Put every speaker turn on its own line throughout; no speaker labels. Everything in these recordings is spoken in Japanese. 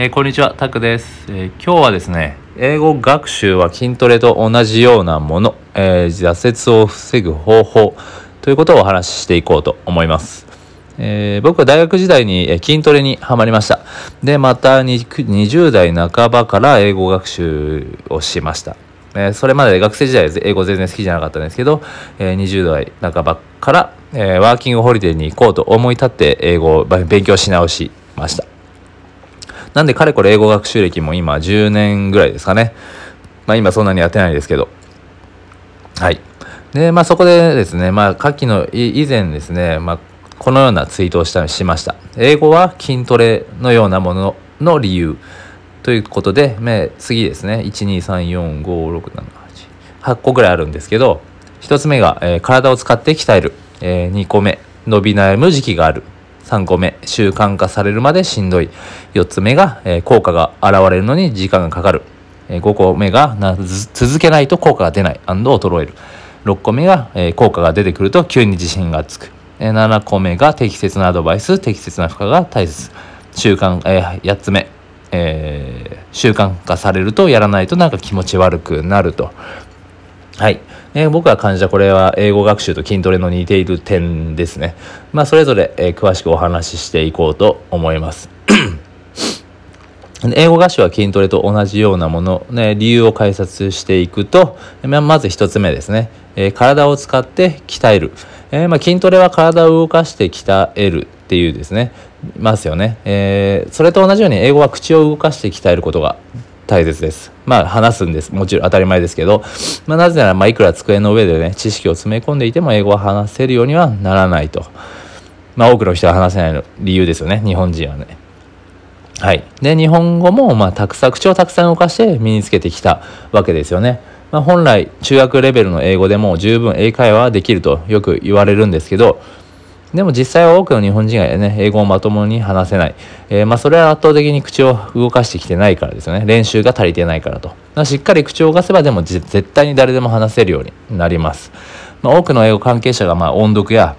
えー、こんにちは、タクです、えー、今日はですね、英語学習は筋トレと同じようなもの、えー、挫折を防ぐ方法ということをお話ししていこうと思います。え僕は大学時代に筋トレにはまりました。で、また20代半ばから英語学習をしました。えそれまで学生時代英語全然好きじゃなかったんですけど、え20代半ばから、えワーキングホリデーに行こうと思い立って英語を勉強し直しました。なんで、かれこれ英語学習歴も今10年ぐらいですかね。まあ今そんなにやってないですけど。はい。で、まあそこでですね、まあ下記の以前ですね、まあこのようなツイートをしたしました。英語は筋トレのようなものの理由ということで、ま次ですね、1、2、3、4、5、6、7、8、8個ぐらいあるんですけど、1つ目が、えー、体を使って鍛える。えー、2個目、伸び悩む時期がある。3個目、習慣化されるまでしんどい。4つ目が、えー、効果が現れるのに時間がかかる。えー、5個目がな続けないと効果が出ない。衰える。6個目が、えー、効果が出てくると急に自信がつく。えー、7個目が適切なアドバイス、適切な負荷が大切。習慣、えー、8つ目、えー、習慣化されるとやらないとなんか気持ち悪くなると。はい。えー、僕が感じたこれは英語学習と筋トレの似ている点ですね。まあ、それぞれ、えー、詳しくお話ししていこうと思います。英語学習は筋トレと同じようなもの、ね、理由を解説していくと、まず一つ目ですね。えー、体を使って鍛える。えー、まあ、筋トレは体を動かして鍛えるっていうですね、ますよね。えー、それと同じように英語は口を動かして鍛えることが大切です。まあ話すんです。もちろん当たり前ですけど、まあなぜならまあいくら机の上でね、知識を詰め込んでいても英語は話せるようにはならないと。まあ多くの人は話せない理由ですよね、日本人はね。はい。で、日本語もまあたくさん、口をたくさん動かして身につけてきたわけですよね。まあ本来中学レベルの英語でも十分英会話はできるとよく言われるんですけど、でも実際は多くの日本人がね、英語をまともに話せない。えー、まあそれは圧倒的に口を動かしてきてないからですよね。練習が足りてないからと。しっかり口を動かせばでも絶対に誰でも話せるようになります。まあ、多くの英語関係者がまあ音読や、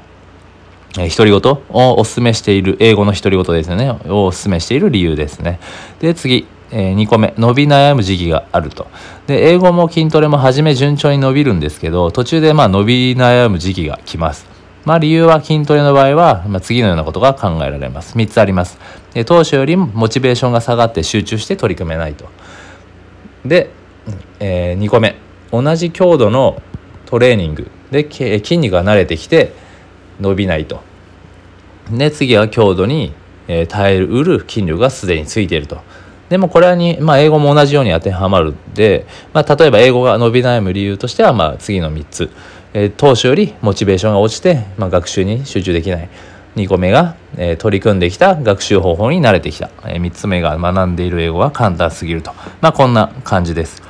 えー、独り言をお勧めしている、英語の独り言ですね。をお勧めしている理由ですね。で、次。えー、2個目伸び悩む時期があるとで英語も筋トレも初め順調に伸びるんですけど途中でまあ伸び悩む時期が来ますまあ、理由は筋トレの場合は、まあ、次のようなことが考えられます。3つあります。で当初よりモチベーションが下がって集中して取り組めないと。で、えー、2個目。同じ強度のトレーニングで筋肉が慣れてきて伸びないと。で次は強度に、え、耐えうる筋力がすでについていると。でもこれに、まあ、英語も同じように当てはまるで、まあ、例えば英語が伸び悩む理由としては、まあ、次の3つ。えー、当初よりモチベーションが落ちて、まあ、学習に集中できない。2個目が、えー、取り組んできた学習方法に慣れてきた。えー、3つ目が学んでいる英語が簡単すぎると。まあこんな感じです。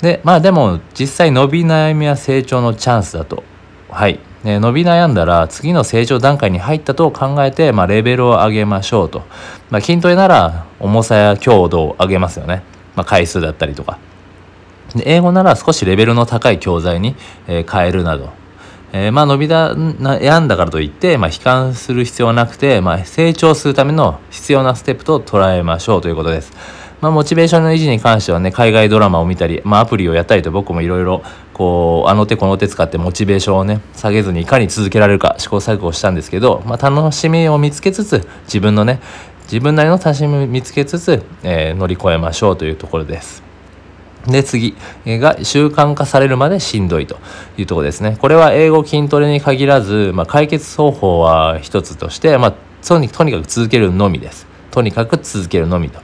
で、まあでも実際伸び悩みは成長のチャンスだと。はい。え伸び悩んだら次の成長段階に入ったと考えて、まあ、レベルを上げましょうと。まあ、筋トレなら重さや強度を上げますよね。まあ、回数だったりとか。で英語なら少しレベルの高い教材に、え、変えるなど、えー、まあ伸びだ悩んだからといって、まあ、悲観する必要はなくて、まあ、成長するための必要なステップと捉えましょうということです。まあ、モチベーションの維持に関してはね、海外ドラマを見たり、まあ、アプリをやったりと僕もいろいろ、こう、あの手この手使ってモチベーションをね、下げずにいかに続けられるか試行錯誤したんですけど、まあ、楽しみを見つけつつ、自分のね、自分なりの楽しみを見つけつつ、えー、乗り越えましょうというところです。で、次が習慣化されるまでしんどいというとこですね。これは英語筋トレに限らず、まあ、解決方法は一つとして、まあ、とにかく続けるのみです。とにかく続けるのみと。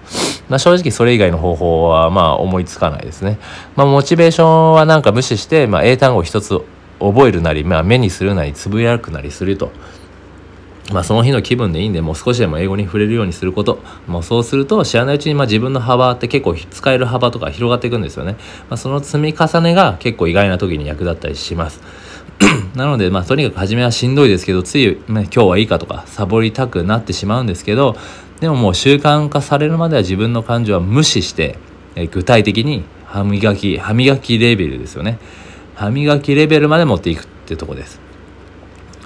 まあ、正直それ以外の方法はまあ思いつかないですね。まあ、モチベーションはなんか無視して、まあ、英単語一つ覚えるなり、まあ、目にするなりつぶやくなりすると。まあ、その日の気分でいいんで、もう少しでも英語に触れるようにすること。もうそうすると、知らないうちにまあ自分の幅って結構使える幅とか広がっていくんですよね。まあ、その積み重ねが結構意外な時に役立ったりします。なので、まあ、とにかく初めはしんどいですけど、つい、ね、今日はいいかとか、サボりたくなってしまうんですけど、でももう習慣化されるまでは自分の感情は無視して、え具体的に歯磨き、歯磨きレベルですよね。歯磨きレベルまで持っていくっていうとこです。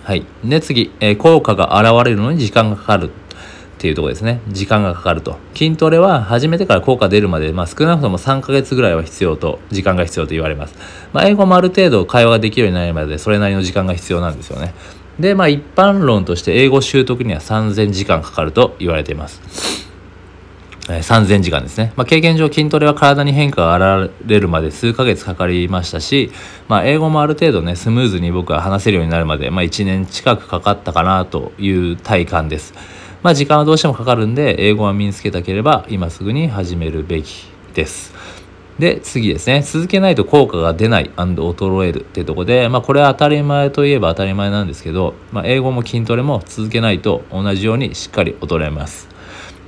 はい。で、次、えー、効果が現れるのに時間がかかる。っていうところですね。時間がかかると。筋トレは始めてから効果出るまで、まあ、少なくとも3ヶ月ぐらいは必要と、時間が必要と言われます。まあ、英語もある程度会話ができるようになるまで、それなりの時間が必要なんですよね。で、まあ、一般論として英語習得には3000時間かかると言われています。え、3000時間ですね。まあ、経験上筋トレは体に変化が現れるまで数ヶ月かかりましたし、まあ、英語もある程度ね、スムーズに僕は話せるようになるまで、まあ、1年近くかかったかなという体感です。まあ、時間はどうしてもかかるんで、英語は身につけたければ、今すぐに始めるべきです。で、次ですね。続けないと効果が出ない衰えるってとこで、まあこれは当たり前といえば当たり前なんですけど、まあ英語も筋トレも続けないと同じようにしっかり衰えます。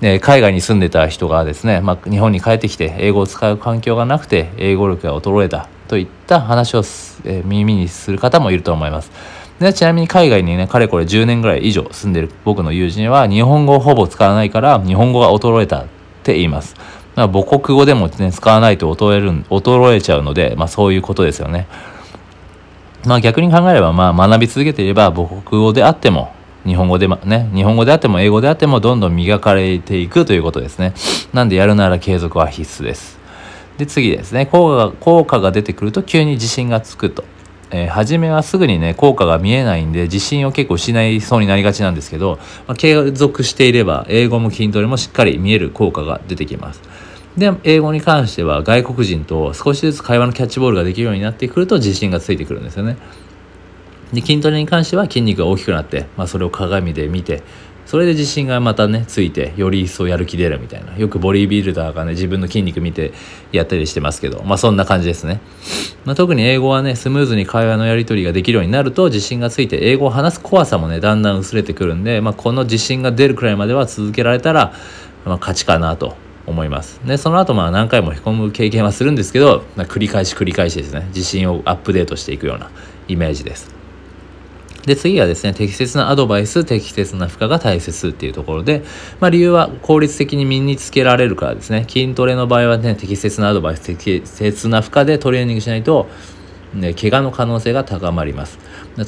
で海外に住んでた人がですね、まあ、日本に帰ってきて英語を使う環境がなくて英語力が衰えたといった話を、えー、耳にする方もいると思います。でちなみに海外にね、かれこれ10年ぐらい以上住んでる僕の友人は日本語をほぼ使わないから日本語が衰えたって言います。まあ、母国語でもね、使わないと衰える、衰えちゃうので、まあそういうことですよね。まあ逆に考えれば、まあ学び続けていれば母国語であっても日本語でもね、日本語であっても英語であってもどんどん磨かれていくということですね。なんでやるなら継続は必須です。で、次ですね。効果が、効果が出てくると急に自信がつくと。えー、初めはすぐにね、効果が見えないんで、自信を結構失いそうになりがちなんですけど、まあ、継続していれば、英語も筋トレもしっかり見える効果が出てきます。で、英語に関しては外国人と少しずつ会話のキャッチボールができるようになってくると自信がついてくるんですよね。で筋トレに関しては筋肉が大きくなって、まあ、それを鏡で見てそれで自信がまたねついてより一層やる気出るみたいな。よくボディービルダーがね自分の筋肉見てやったりしてますけどまあそんな感じですね、まあ、特に英語はねスムーズに会話のやり取りができるようになると自信がついて英語を話す怖さもねだんだん薄れてくるんで、まあ、この自信が出るくらいまでは続けられたら、まあ、勝ちかなと思います。でその後まあ何回もへこむ経験はするんですけど、まあ、繰り返し繰り返しですね。自信をアップデートしていくようなイメージです。で、次はですね、適切なアドバイス、適切な負荷が大切っていうところで、まあ理由は効率的に身につけられるからですね、筋トレの場合はね、適切なアドバイス、適切な負荷でトレーニングしないと、ね、怪我の可能性が高まります。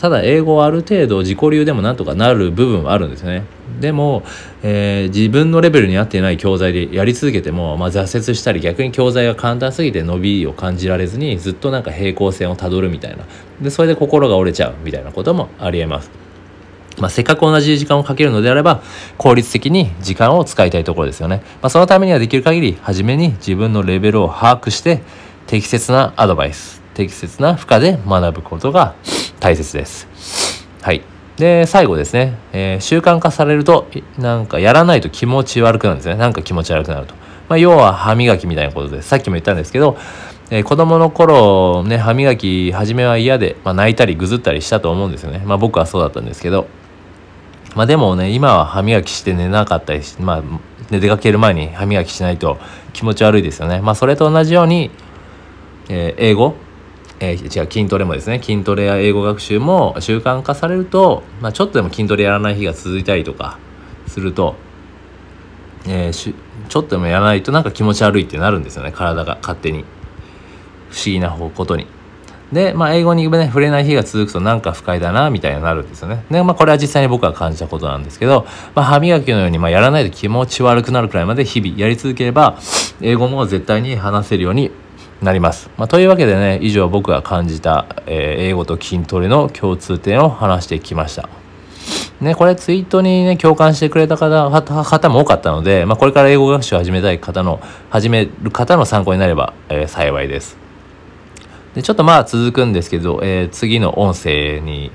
ただ、英語はある程度自己流でもなんとかなる部分はあるんですね。でも、えー、自分のレベルに合っていない教材でやり続けても、まあ、挫折したり逆に教材が簡単すぎて伸びを感じられずにずっとなんか平行線をたどるみたいなでそれで心が折れちゃうみたいなこともありえます。まあ、せっかく同じ時間をかけるのであれば効率的に時間を使いたいところですよね。まあ、そのためにはできる限り初めに自分のレベルを把握して適切なアドバイス適切な負荷で学ぶことが大切です。はい。で、最後ですね、えー、習慣化されると、なんかやらないと気持ち悪くなるんですね。なんか気持ち悪くなると。まあ、要は歯磨きみたいなことです。さっきも言ったんですけど、えー、子供の頃、ね、歯磨き、初めは嫌で、まあ、泣いたりぐずったりしたと思うんですよね。まあ、僕はそうだったんですけど、まあ、でもね、今は歯磨きして寝なかったりし、まあ、出かける前に歯磨きしないと気持ち悪いですよね。まあ、それと同じように、えー、英語、えー、違う筋トレもですね筋トレや英語学習も習慣化されると、まあ、ちょっとでも筋トレやらない日が続いたりとかすると、えー、しちょっとでもやらないとなんか気持ち悪いってなるんですよね体が勝手に不思議なことに。で、まあ、英語に、ね、触れない日が続くとなんか不快だなみたいになるんですよね。で、まあ、これは実際に僕が感じたことなんですけど、まあ、歯磨きのように、まあ、やらないと気持ち悪くなるくらいまで日々やり続ければ英語も絶対に話せるようになります。まあ、というわけでね以上僕が感じた、えー、英語と筋トレの共通点を話してきました。ね、これツイートにね共感してくれた方方も多かったので、まあ、これから英語学習を始めたい方の始める方の参考になれば、えー、幸いです。でちょっとまあ続くんですけど、えー、次の音声に、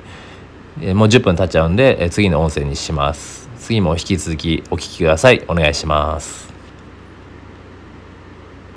えー、もう10分経っちゃうんで、え、次の音声にします。次も引き続きお聴きください。お願いします。